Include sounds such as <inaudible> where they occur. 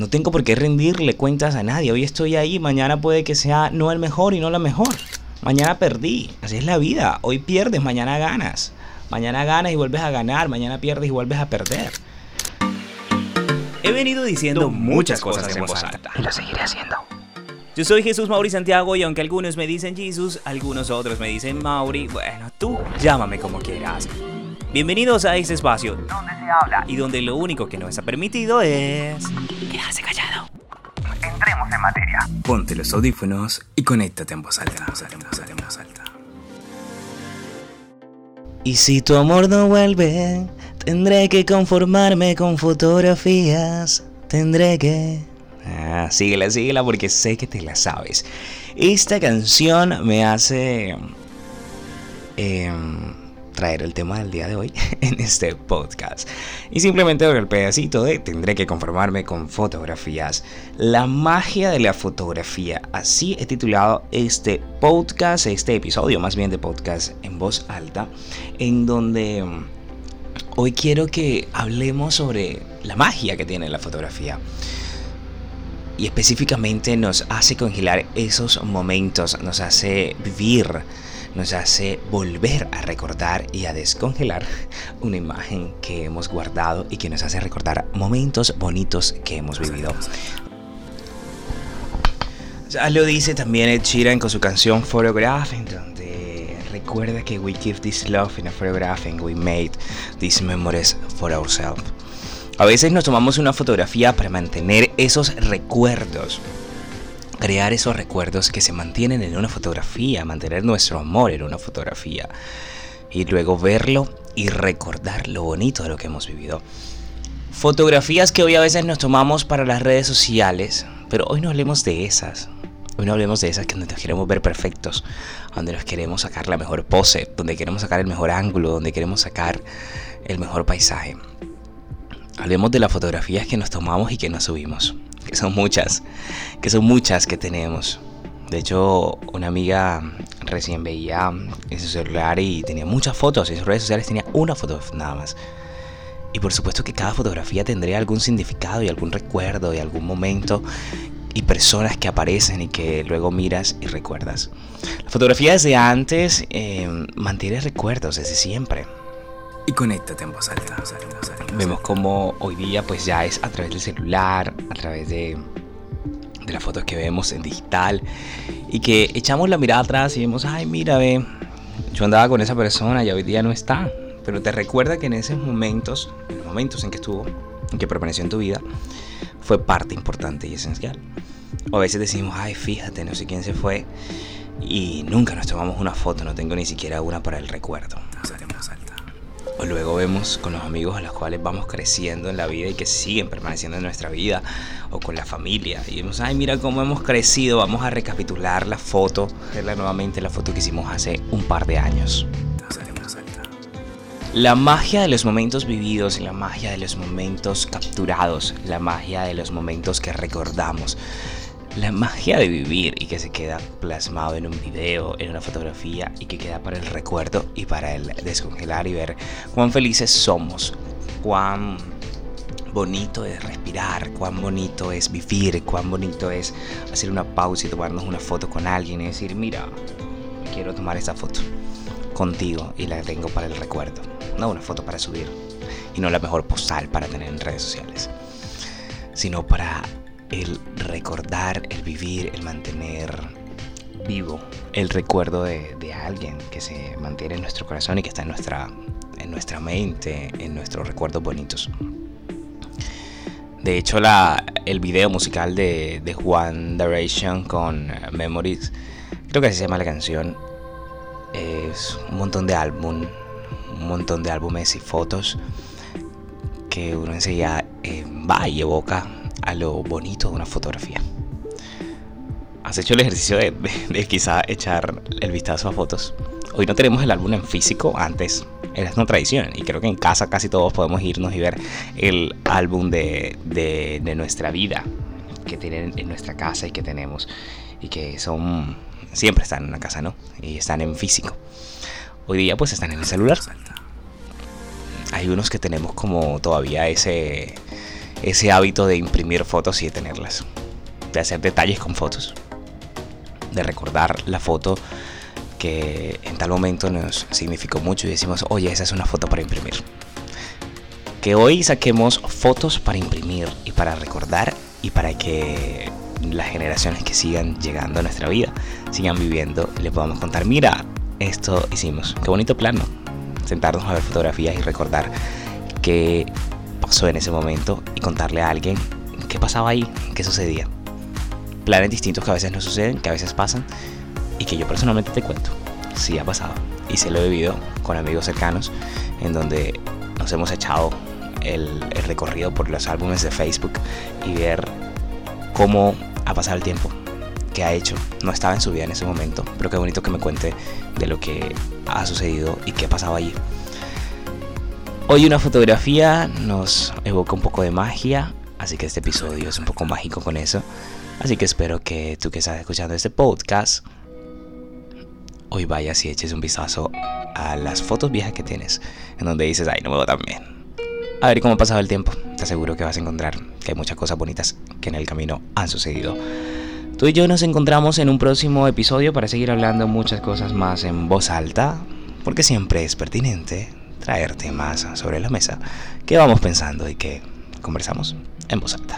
No tengo por qué rendirle cuentas a nadie. Hoy estoy ahí, mañana puede que sea no el mejor y no la mejor. Mañana perdí. Así es la vida. Hoy pierdes, mañana ganas. Mañana ganas y vuelves a ganar. Mañana pierdes y vuelves a perder. He venido diciendo muchas cosas en voz alta. Y lo seguiré haciendo. Yo soy Jesús Mauri Santiago y aunque algunos me dicen Jesús, algunos otros me dicen Mauri, bueno, tú llámame como quieras. Bienvenidos a este espacio Donde se habla y donde lo único que no está permitido es quedarse callado. entremos en materia. Ponte los audífonos y conéctate en voz alta. voz alta, voz alta, voz alta. Y si tu amor no vuelve, tendré que conformarme con fotografías. Tendré que... Ah, síguela, síguela porque sé que te la sabes. Esta canción me hace... em, traer el tema del día de hoy <laughs> en este podcast. Y simplemente por el pedacito de tendré que conformarme con fotografías. La magia de la fotografía. Así he titulado este podcast, este episodio más bien de podcast en voz alta, en donde mm, hoy quiero que hablemos sobre la magia que tiene la fotografía. Y específicamente nos hace congelar esos momentos, nos hace vivir nos hace volver a recordar y a descongelar una imagen que hemos guardado y que nos hace recordar momentos bonitos que hemos vivido. Ya lo dice también Ed Sheeran con su canción Photograph, en donde recuerda que we give this love in a photograph and we made these memories for ourselves. A veces nos tomamos una fotografía para mantener esos recuerdos crear esos recuerdos que se mantienen en una fotografía, mantener nuestro amor en una fotografía y luego verlo y recordar lo bonito de lo que hemos vivido. Fotografías que hoy a veces nos tomamos para las redes sociales, pero hoy no hablemos de esas. Hoy no hablemos de esas que nos queremos ver perfectos, donde nos queremos sacar la mejor pose, donde queremos sacar el mejor ángulo, donde queremos sacar el mejor paisaje. Hablemos de las fotografías que nos tomamos y que nos subimos que son muchas, que son muchas que tenemos. De hecho, una amiga recién veía en su celular y tenía muchas fotos, en sus redes sociales tenía una foto nada más. Y por supuesto que cada fotografía tendría algún significado y algún recuerdo y algún momento y personas que aparecen y que luego miras y recuerdas. La fotografía desde antes eh, mantiene recuerdos desde siempre y conéctate en voz alta. Vemos como hoy día pues ya es a través del celular, a través de, de las fotos que vemos en digital y que echamos la mirada atrás y vemos, ay mira, ve, yo andaba con esa persona y hoy día no está. Pero te recuerda que en esos momentos, en los momentos en que estuvo, en que permaneció en tu vida, fue parte importante y esencial. O a veces decimos, ay, fíjate, no sé quién se fue y nunca nos tomamos una foto, no tengo ni siquiera una para el recuerdo. O luego vemos con los amigos a los cuales vamos creciendo en la vida y que siguen permaneciendo en nuestra vida. O con la familia. Y vemos, ay, mira cómo hemos crecido. Vamos a recapitular la foto. Verla nuevamente la foto que hicimos hace un par de años. La magia de los momentos vividos, la magia de los momentos capturados, la magia de los momentos que recordamos, la magia de vivir y que se queda plasmado en un video, en una fotografía y que queda para el recuerdo y para el descongelar y ver cuán felices somos, cuán bonito es respirar, cuán bonito es vivir, cuán bonito es hacer una pausa y tomarnos una foto con alguien y decir, mira, quiero tomar esta foto contigo y la tengo para el recuerdo, no una foto para subir y no la mejor postal para tener en redes sociales, sino para el recordar, el vivir, el mantener vivo el recuerdo de, alguien que se mantiene en nuestro corazón y que está en nuestra, en nuestra mente, en nuestros recuerdos bonitos. De hecho, el video musical de, de One Direction con Memories, creo que así se llama la canción, es un montón de álbum, un montón de álbumes y fotos que uno enseguida eh, va y evoca a lo bonito de una fotografía. ¿Has hecho el ejercicio de, quizá echar el vistazo a fotos? Hoy no tenemos el álbum en físico, antes era una tradición y creo que en casa casi todos podemos irnos y ver el álbum de, de, nuestra vida que tienen en nuestra casa y que tenemos y que son siempre están en la casa, ¿no? Y están en físico. Hoy día pues están en el celular. Hay unos que tenemos como todavía ese ese hábito de imprimir fotos y de tenerlas, de hacer detalles con fotos, de recordar la foto que en tal momento nos significó mucho y decimos, oye, esa es una foto para imprimir. Que hoy saquemos fotos para imprimir y para recordar y para que las generaciones que sigan llegando a nuestra vida sigan viviendo y le podamos contar, mira, esto hicimos. Qué bonito plano. Sentarnos a ver fotografías y recordar qué pasó en ese momento y contarle a alguien qué pasaba ahí, qué sucedía. Planes distintos que a veces no suceden, que a veces pasan y que yo personalmente te cuento. Sí ha pasado y se lo he vivido con amigos cercanos en donde nos hemos echado el, el recorrido por los álbumes de Facebook y ver cómo ha pasado el tiempo, qué ha hecho. No estaba en su vida en ese momento, pero qué bonito que me cuente de lo que ha sucedido y qué ha pasado allí. Hoy una fotografía nos evoca un poco de magia, así que este episodio es un poco mágico con eso. Así que espero que tú que estás escuchando este podcast, hoy vayas y eches un vistazo a las fotos viejas que tienes, en donde dices, ay, no me bien. A ver cómo ha pasado el tiempo. Te aseguro que vas a encontrar que hay muchas cosas bonitas que en el camino han sucedido. Tú y yo nos encontramos en un próximo episodio para seguir hablando muchas cosas más en voz alta, porque siempre es pertinente traer temas sobre la mesa que vamos pensando y que conversamos en voz alta.